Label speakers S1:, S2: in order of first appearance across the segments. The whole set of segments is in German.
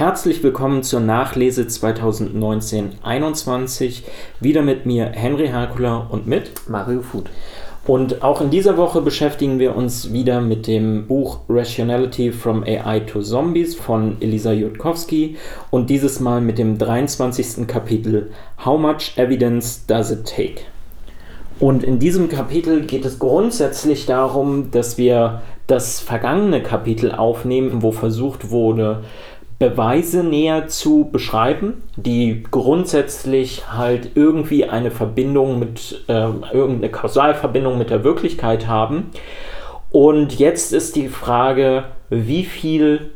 S1: Herzlich willkommen zur Nachlese 2019-21. Wieder mit mir Henry Herkula und mit
S2: Mario Food.
S1: Und auch in dieser Woche beschäftigen wir uns wieder mit dem Buch Rationality from AI to Zombies von Elisa Jutkowski und dieses Mal mit dem 23. Kapitel How much evidence does it take? Und in diesem Kapitel geht es grundsätzlich darum, dass wir das vergangene Kapitel aufnehmen, wo versucht wurde, Beweise näher zu beschreiben, die grundsätzlich halt irgendwie eine Verbindung mit, äh, irgendeine Kausalverbindung mit der Wirklichkeit haben. Und jetzt ist die Frage, wie viel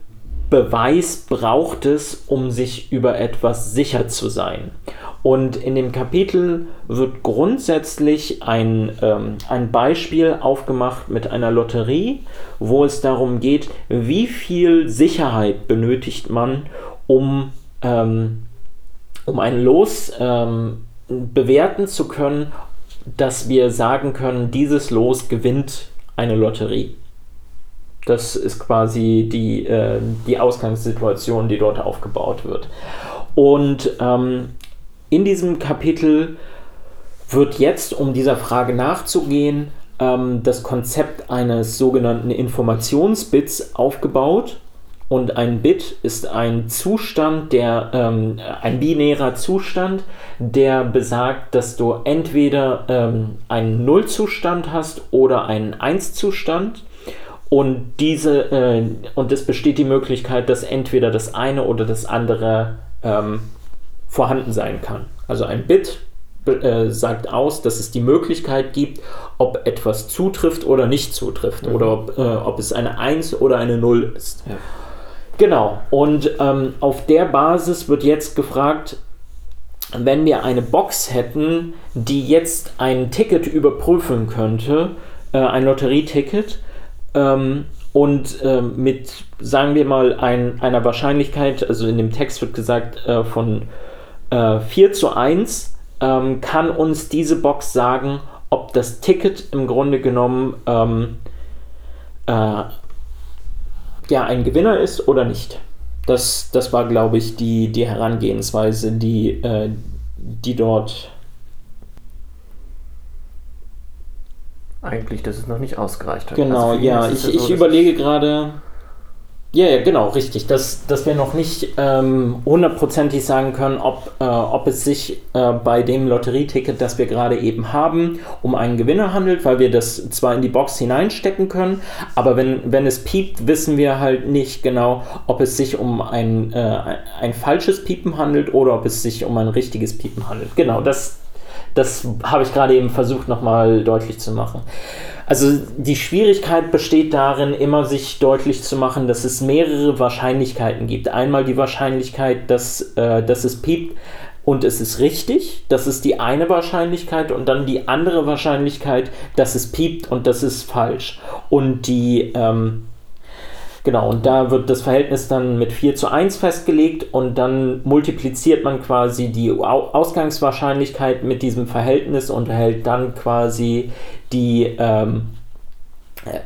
S1: Beweis braucht es, um sich über etwas sicher zu sein? Und in dem Kapitel wird grundsätzlich ein, ähm, ein Beispiel aufgemacht mit einer Lotterie, wo es darum geht, wie viel Sicherheit benötigt man, um, ähm, um ein Los ähm, bewerten zu können, dass wir sagen können, dieses Los gewinnt eine Lotterie. Das ist quasi die, äh, die Ausgangssituation, die dort aufgebaut wird. Und ähm, in diesem Kapitel wird jetzt, um dieser Frage nachzugehen, ähm, das Konzept eines sogenannten Informationsbits aufgebaut. Und ein Bit ist ein Zustand, der ähm, ein binärer Zustand, der besagt, dass du entweder ähm, einen Nullzustand hast oder einen Eins-Zustand. Und diese äh, und es besteht die Möglichkeit, dass entweder das eine oder das andere ähm, vorhanden sein kann. Also ein Bit äh, sagt aus, dass es die Möglichkeit gibt, ob etwas zutrifft oder nicht zutrifft mhm. oder ob, äh, ob, es eine 1 oder eine 0 ist. Ja. Genau, und ähm, auf der Basis wird jetzt gefragt, wenn wir eine Box hätten, die jetzt ein Ticket überprüfen könnte, äh, ein Lotterieticket, ähm, und äh, mit, sagen wir mal, ein, einer Wahrscheinlichkeit, also in dem Text wird gesagt, äh, von äh, 4 zu 1 ähm, kann uns diese Box sagen, ob das Ticket im Grunde genommen ähm, äh, ja, ein Gewinner ist oder nicht. Das, das war, glaube ich, die, die Herangehensweise, die, äh, die dort.
S2: Eigentlich, dass es noch nicht ausgereicht hat.
S1: Genau, also ja. Ich, ich so, überlege gerade. Ja, ja, genau, richtig. Dass, dass wir noch nicht ähm, hundertprozentig sagen können, ob, äh, ob es sich äh, bei dem Lotterieticket, das wir gerade eben haben, um einen Gewinner handelt, weil wir das zwar in die Box hineinstecken können, aber wenn, wenn es piept, wissen wir halt nicht genau, ob es sich um ein, äh, ein falsches Piepen handelt oder ob es sich um ein richtiges Piepen handelt. Genau, das, das habe ich gerade eben versucht nochmal deutlich zu machen. Also die Schwierigkeit besteht darin, immer sich deutlich zu machen, dass es mehrere Wahrscheinlichkeiten gibt. Einmal die Wahrscheinlichkeit, dass, äh, dass es piept und es ist richtig, das ist die eine Wahrscheinlichkeit und dann die andere Wahrscheinlichkeit, dass es piept und das ist falsch. Und die, ähm, Genau, und da wird das Verhältnis dann mit 4 zu 1 festgelegt und dann multipliziert man quasi die Ausgangswahrscheinlichkeit mit diesem Verhältnis und erhält dann quasi die, ähm,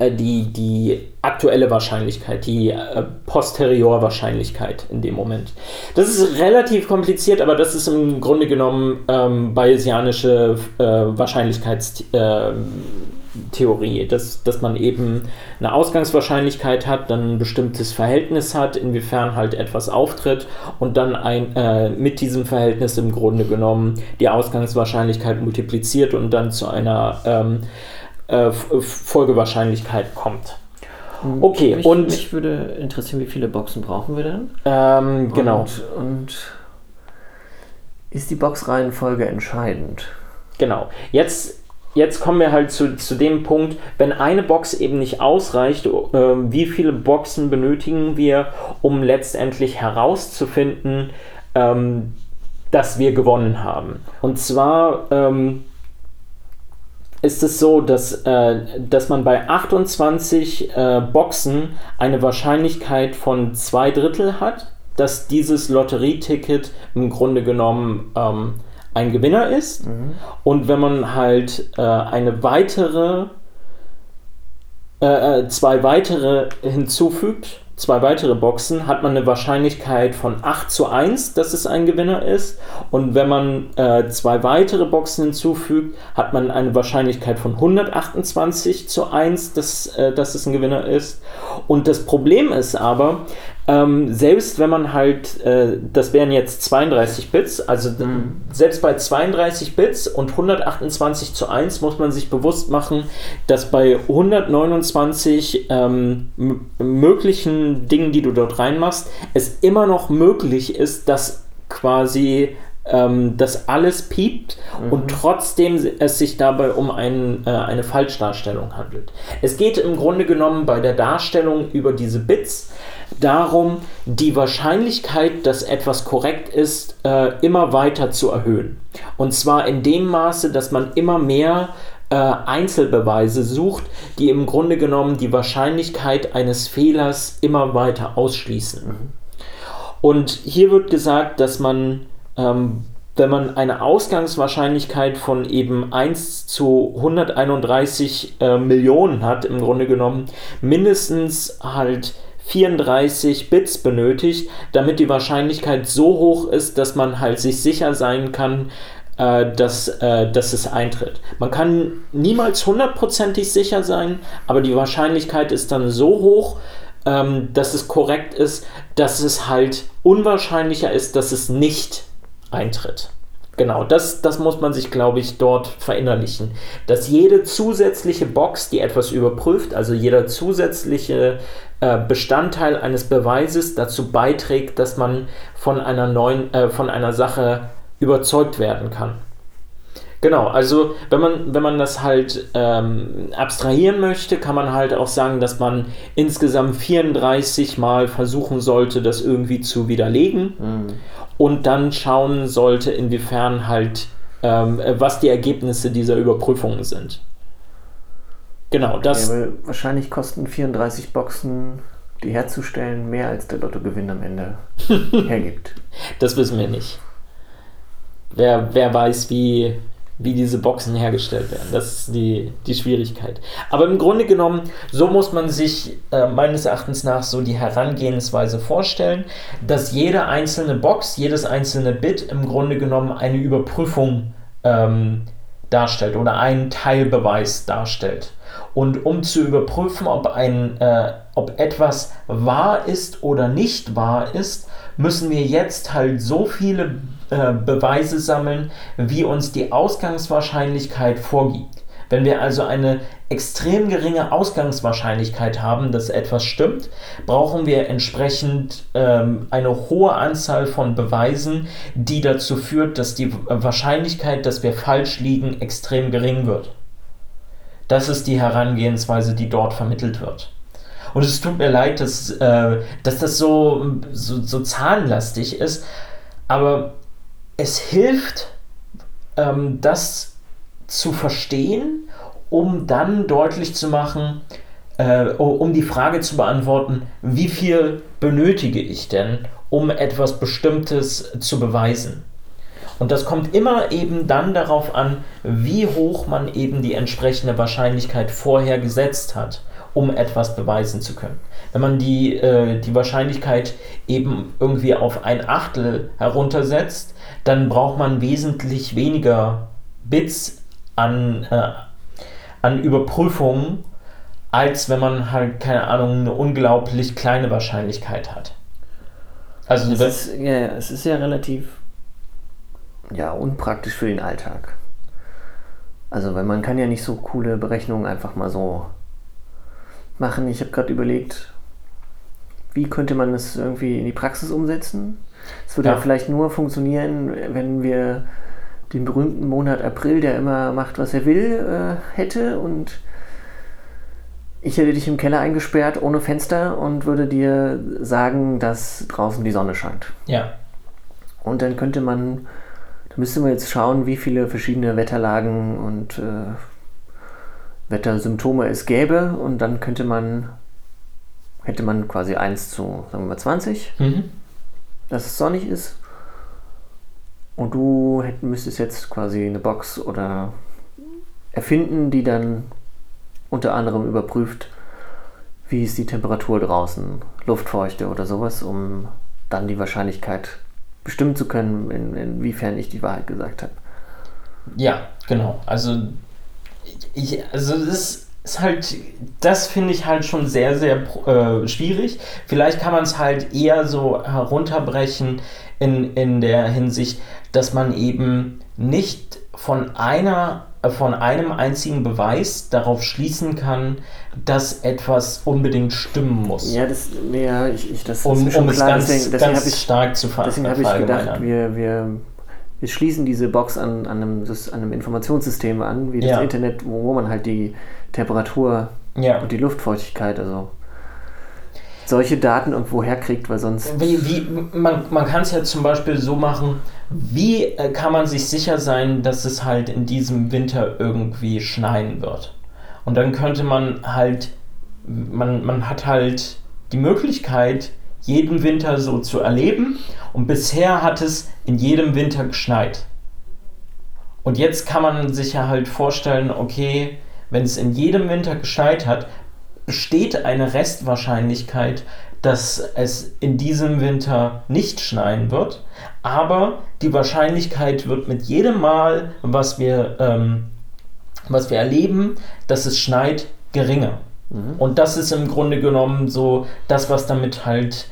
S1: äh, die, die aktuelle Wahrscheinlichkeit, die äh, Posteriorwahrscheinlichkeit in dem Moment. Das ist relativ kompliziert, aber das ist im Grunde genommen ähm, bayesianische äh, Wahrscheinlichkeitstheorie. Äh, Theorie, dass, dass man eben eine Ausgangswahrscheinlichkeit hat, dann ein bestimmtes Verhältnis hat, inwiefern halt etwas auftritt und dann ein, äh, mit diesem Verhältnis im Grunde genommen die Ausgangswahrscheinlichkeit multipliziert und dann zu einer ähm, äh, Folgewahrscheinlichkeit kommt.
S2: Hm, okay, mich, und. Mich würde interessieren, wie viele Boxen brauchen wir denn?
S1: Ähm, genau.
S2: Und, und ist die Boxreihenfolge entscheidend?
S1: Genau. Jetzt jetzt kommen wir halt zu, zu dem Punkt, wenn eine Box eben nicht ausreicht, äh, wie viele Boxen benötigen wir, um letztendlich herauszufinden, ähm, dass wir gewonnen haben. Und zwar ähm, ist es so, dass, äh, dass man bei 28 äh, Boxen eine Wahrscheinlichkeit von zwei Drittel hat, dass dieses Lotterieticket im Grunde genommen ähm, ein Gewinner ist. Mhm. Und wenn man halt äh, eine weitere, äh, äh, zwei weitere hinzufügt, zwei weitere Boxen, hat man eine Wahrscheinlichkeit von 8 zu 1, dass es ein Gewinner ist. Und wenn man äh, zwei weitere Boxen hinzufügt, hat man eine Wahrscheinlichkeit von 128 zu 1, dass, äh, dass es ein Gewinner ist. Und das Problem ist aber, ähm, selbst wenn man halt, äh, das wären jetzt 32 Bits, also mhm. selbst bei 32 Bits und 128 zu 1 muss man sich bewusst machen, dass bei 129 ähm, möglichen Dingen, die du dort reinmachst, es immer noch möglich ist, dass quasi ähm, das alles piept mhm. und trotzdem es sich dabei um ein, äh, eine Falschdarstellung handelt. Es geht im Grunde genommen bei der Darstellung über diese Bits darum, die Wahrscheinlichkeit, dass etwas korrekt ist, äh, immer weiter zu erhöhen. Und zwar in dem Maße, dass man immer mehr äh, Einzelbeweise sucht, die im Grunde genommen die Wahrscheinlichkeit eines Fehlers immer weiter ausschließen. Und hier wird gesagt, dass man, ähm, wenn man eine Ausgangswahrscheinlichkeit von eben 1 zu 131 äh, Millionen hat, im Grunde genommen mindestens halt 34 Bits benötigt, damit die Wahrscheinlichkeit so hoch ist, dass man halt sich sicher sein kann, äh, dass, äh, dass es eintritt. Man kann niemals hundertprozentig sicher sein, aber die Wahrscheinlichkeit ist dann so hoch, ähm, dass es korrekt ist, dass es halt unwahrscheinlicher ist, dass es nicht eintritt. Genau, das, das muss man sich, glaube ich, dort verinnerlichen. Dass jede zusätzliche Box, die etwas überprüft, also jeder zusätzliche äh, Bestandteil eines Beweises dazu beiträgt, dass man von einer neuen, äh, von einer Sache überzeugt werden kann. Genau, also wenn man, wenn man das halt ähm, abstrahieren möchte, kann man halt auch sagen, dass man insgesamt 34 Mal versuchen sollte, das irgendwie zu widerlegen. Mhm und dann schauen sollte, inwiefern halt, ähm, was die Ergebnisse dieser Überprüfungen sind. Genau, das.
S2: Ja, wahrscheinlich kosten 34 Boxen, die herzustellen, mehr als der Lottogewinn am Ende hergibt.
S1: Das wissen wir nicht. Wer, wer weiß, wie, wie diese Boxen hergestellt werden. Das ist die, die Schwierigkeit. Aber im Grunde genommen, so muss man sich äh, meines Erachtens nach so die Herangehensweise vorstellen, dass jede einzelne Box, jedes einzelne Bit im Grunde genommen eine Überprüfung ähm, darstellt oder einen Teilbeweis darstellt. Und um zu überprüfen, ob, ein, äh, ob etwas wahr ist oder nicht wahr ist, müssen wir jetzt halt so viele äh, Beweise sammeln, wie uns die Ausgangswahrscheinlichkeit vorgibt. Wenn wir also eine extrem geringe Ausgangswahrscheinlichkeit haben, dass etwas stimmt, brauchen wir entsprechend ähm, eine hohe Anzahl von Beweisen, die dazu führt, dass die Wahrscheinlichkeit, dass wir falsch liegen, extrem gering wird. Das ist die Herangehensweise, die dort vermittelt wird. Und es tut mir leid, dass, äh, dass das so, so, so zahnlastig ist, aber es hilft, ähm, das zu verstehen, um dann deutlich zu machen, äh, um die Frage zu beantworten, wie viel benötige ich denn, um etwas Bestimmtes zu beweisen. Und das kommt immer eben dann darauf an, wie hoch man eben die entsprechende Wahrscheinlichkeit vorher gesetzt hat, um etwas beweisen zu können. Wenn man die, äh, die Wahrscheinlichkeit eben irgendwie auf ein Achtel heruntersetzt, dann braucht man wesentlich weniger Bits an, äh, an Überprüfungen, als wenn man halt, keine Ahnung, eine unglaublich kleine Wahrscheinlichkeit hat.
S2: Also es ist, ja, es ist ja relativ ja, unpraktisch für den Alltag. Also, weil man kann ja nicht so coole Berechnungen einfach mal so machen. Ich habe gerade überlegt, wie könnte man das irgendwie in die Praxis umsetzen? Es würde ja. ja vielleicht nur funktionieren, wenn wir den berühmten Monat April, der immer macht, was er will, äh, hätte und ich hätte dich im Keller eingesperrt ohne Fenster und würde dir sagen, dass draußen die Sonne scheint.
S1: Ja.
S2: Und dann könnte man, da müsste man jetzt schauen, wie viele verschiedene Wetterlagen und äh, Wettersymptome es gäbe und dann könnte man, hätte man quasi 1 zu, sagen wir mal, 20. Mhm dass es sonnig ist. Und du hätt, müsstest jetzt quasi eine Box oder erfinden, die dann unter anderem überprüft, wie ist die Temperatur draußen, Luftfeuchte oder sowas, um dann die Wahrscheinlichkeit bestimmen zu können, in, inwiefern ich die Wahrheit gesagt habe.
S1: Ja, genau. Also, ich, also das ist halt, das finde ich halt schon sehr, sehr äh, schwierig. Vielleicht kann man es halt eher so herunterbrechen in, in der Hinsicht, dass man eben nicht von einer äh, von einem einzigen Beweis darauf schließen kann, dass etwas unbedingt stimmen muss.
S2: Ja, das, ja, ich, ich das
S1: um,
S2: ist schon
S1: um
S2: klar.
S1: es ganz,
S2: deswegen, deswegen
S1: ganz
S2: habe ich,
S1: stark zu ver
S2: deswegen habe ich gedacht, wir, wir, wir schließen diese Box an, an, einem, an einem Informationssystem an, wie das
S1: Ja.
S2: Internet, wo, wo man halt die Temperatur
S1: Ja.
S2: und die Luftfeuchtigkeit, also solche Daten irgendwo herkriegt, weil sonst.
S1: Wie, wie, man man kann es ja zum Beispiel so machen, wie äh, kann man sich sicher sein, dass es halt in diesem Winter irgendwie schneien wird? Und dann könnte man halt, man, man hat halt die Möglichkeit, jeden Winter so zu erleben. Und bisher hat es in jedem Winter geschneit. Und jetzt kann man sich ja halt vorstellen, okay, wenn es in jedem Winter geschneit hat, besteht eine Restwahrscheinlichkeit, dass es in diesem Winter nicht schneien wird. Aber die Wahrscheinlichkeit wird mit jedem Mal, was wir, ähm, was wir erleben, dass es schneit, geringer. Und das ist im Grunde genommen so das, was damit halt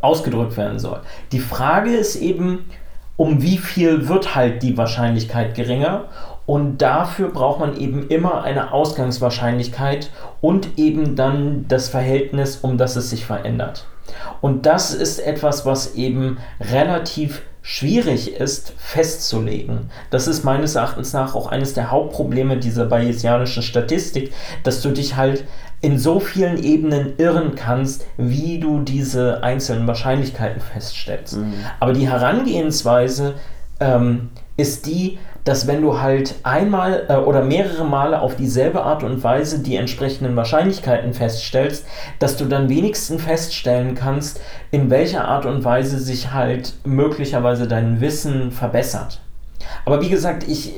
S1: ausgedrückt werden soll. Die Frage ist eben, um wie viel wird halt die Wahrscheinlichkeit geringer? Und dafür braucht man eben immer eine Ausgangswahrscheinlichkeit und eben dann das Verhältnis, um das es sich verändert. Und das ist etwas, was eben relativ schwierig ist festzulegen. Das ist meines Erachtens nach auch eines der Hauptprobleme dieser bayesianischen Statistik, dass du dich halt in so vielen Ebenen irren kannst, wie du diese einzelnen Wahrscheinlichkeiten feststellst. Aber die Herangehensweise ähm, ist die, dass wenn du halt einmal äh, oder mehrere Male auf dieselbe Art und Weise die entsprechenden Wahrscheinlichkeiten feststellst, dass du dann wenigstens feststellen kannst, in welcher Art und Weise sich halt möglicherweise dein Wissen verbessert. Aber wie gesagt, ich,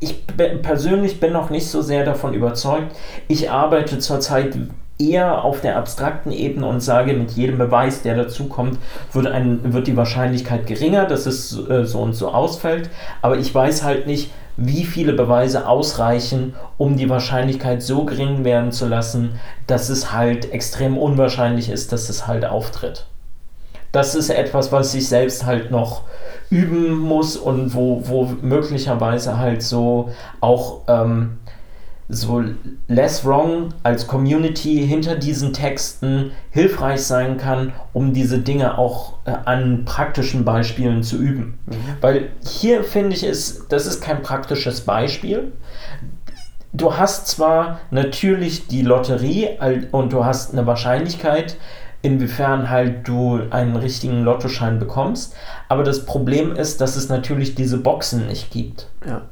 S1: ich persönlich bin noch nicht so sehr davon überzeugt. Ich arbeite zurzeit eher auf der abstrakten Ebene und sage, mit jedem Beweis, der dazukommt, wird, wird die Wahrscheinlichkeit geringer, dass es äh, so und so ausfällt. Aber ich weiß halt nicht, wie viele Beweise ausreichen, um die Wahrscheinlichkeit so gering werden zu lassen, dass es halt extrem unwahrscheinlich ist, dass es halt auftritt. Das ist etwas, was ich selbst halt noch üben muss und wo, wo möglicherweise halt so auch ähm, so Less Wrong als Community hinter diesen Texten hilfreich sein kann, um diese Dinge auch äh, an praktischen Beispielen zu üben. Weil hier finde ich es, das ist kein praktisches Beispiel. Du hast zwar natürlich die Lotterie und du hast eine Wahrscheinlichkeit, inwiefern halt du einen richtigen Lottoschein bekommst, aber das Problem ist, dass es natürlich diese Boxen nicht gibt.
S2: Ja.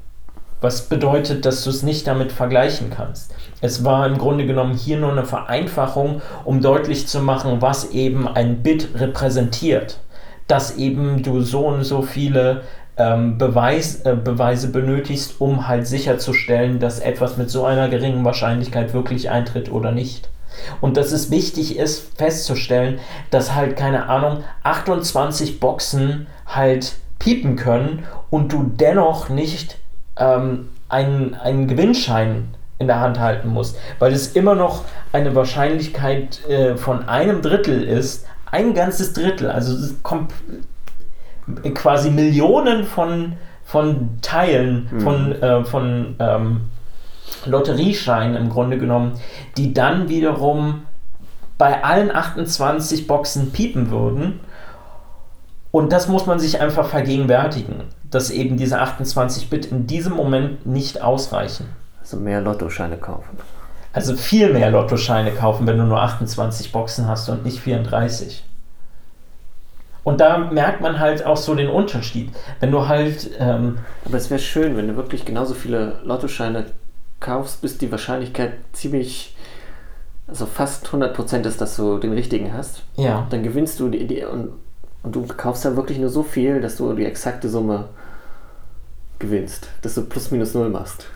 S1: Was bedeutet, dass du es nicht damit vergleichen kannst. Es war im Grunde genommen hier nur eine Vereinfachung, um deutlich zu machen, was eben ein Bit repräsentiert. Dass eben du so und so viele ähm, Beweis, äh, Beweise benötigst, um halt sicherzustellen, dass etwas mit so einer geringen Wahrscheinlichkeit wirklich eintritt oder nicht. Und dass es wichtig ist, festzustellen, dass halt, keine Ahnung, 28 Boxen halt piepen können und du dennoch nicht ähm, einen, einen Gewinnschein in der Hand halten musst, weil es immer noch eine Wahrscheinlichkeit äh, von einem Drittel ist, ein ganzes Drittel, also quasi Millionen von, von Teilen, von, äh, von ähm, Lotteriescheinen im Grunde genommen, die dann wiederum bei allen 28 Boxen piepen würden. Und das muss man sich einfach vergegenwärtigen, dass eben diese 28 Bit in diesem Moment nicht ausreichen.
S2: Also mehr Lottoscheine kaufen.
S1: Also viel mehr Lottoscheine kaufen, wenn du nur 28 Boxen hast und nicht 34. Und da merkt man halt auch so den Unterschied. Wenn du halt, ähm,
S2: Aber es wäre schön, wenn du wirklich genauso viele Lottoscheine kaufst, bis die Wahrscheinlichkeit ziemlich, also fast 100% ist, dass du den richtigen hast.
S1: ja,
S2: Dann gewinnst du die, die und, und du kaufst dann wirklich nur so viel, dass du die exakte Summe gewinnst, dass du plus minus null machst.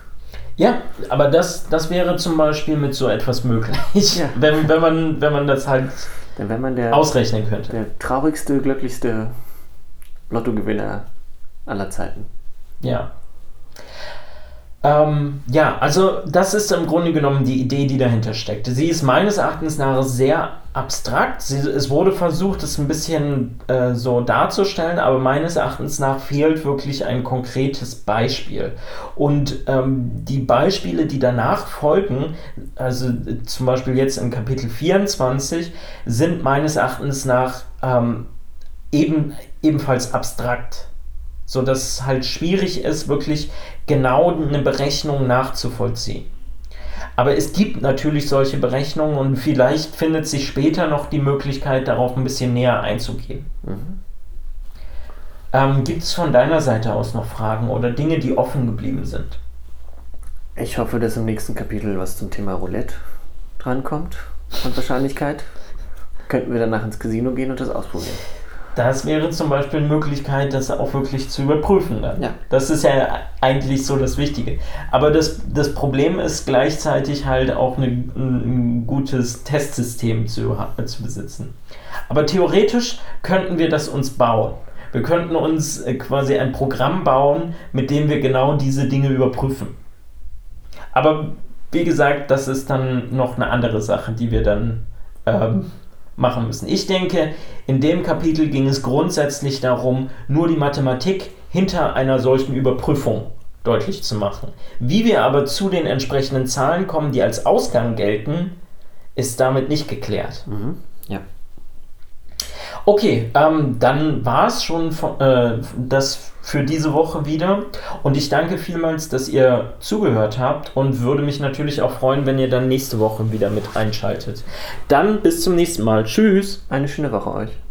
S1: Ja, aber das, das wäre zum Beispiel mit so etwas möglich, ja. wenn, wenn, man, wenn man das halt
S2: Dann man der,
S1: ausrechnen könnte.
S2: Der traurigste, glücklichste Lottogewinner aller Zeiten.
S1: Ja. Ähm, ja, also das ist im Grunde genommen die Idee, die dahinter steckt. Sie ist meines Erachtens nach sehr abstrakt. Sie, es wurde versucht, es ein bisschen äh, so darzustellen, aber meines Erachtens nach fehlt wirklich ein konkretes Beispiel. Und ähm, die Beispiele, die danach folgen, also zum Beispiel jetzt im Kapitel 24, sind meines Erachtens nach ähm, eben, ebenfalls abstrakt so dass es halt schwierig ist, wirklich genau eine Berechnung nachzuvollziehen. Aber es gibt natürlich solche Berechnungen und vielleicht findet sich später noch die Möglichkeit, darauf ein bisschen näher einzugehen. Mhm. Ähm, gibt es von deiner Seite aus noch Fragen oder Dinge, die offen geblieben sind?
S2: Ich hoffe, dass im nächsten Kapitel was zum Thema Roulette drankommt und Wahrscheinlichkeit. Könnten wir danach ins Casino gehen und das ausprobieren.
S1: Das wäre zum Beispiel eine Möglichkeit, das auch wirklich zu überprüfen. Dann. Ja. Das ist ja eigentlich so das Wichtige. Aber das, das Problem ist gleichzeitig halt auch eine, ein gutes Testsystem zu, zu besitzen. Aber theoretisch könnten wir das uns bauen. Wir könnten uns äh, quasi ein Programm bauen, mit dem wir genau diese Dinge überprüfen. Aber wie gesagt, das ist dann noch eine andere Sache, die wir dann ähm, machen müssen. Ich denke, in dem Kapitel ging es grundsätzlich darum, nur die Mathematik hinter einer solchen Überprüfung deutlich zu machen. Wie wir aber zu den entsprechenden Zahlen kommen, die als Ausgang gelten, ist damit nicht geklärt.
S2: Mhm. Ja.
S1: Okay, ähm, dann war es schon von, äh, das für diese Woche wieder. Und ich danke vielmals, dass ihr zugehört habt und würde mich natürlich auch freuen, wenn ihr dann nächste Woche wieder mit einschaltet. Dann bis zum nächsten Mal. Tschüss.
S2: Eine schöne Woche euch.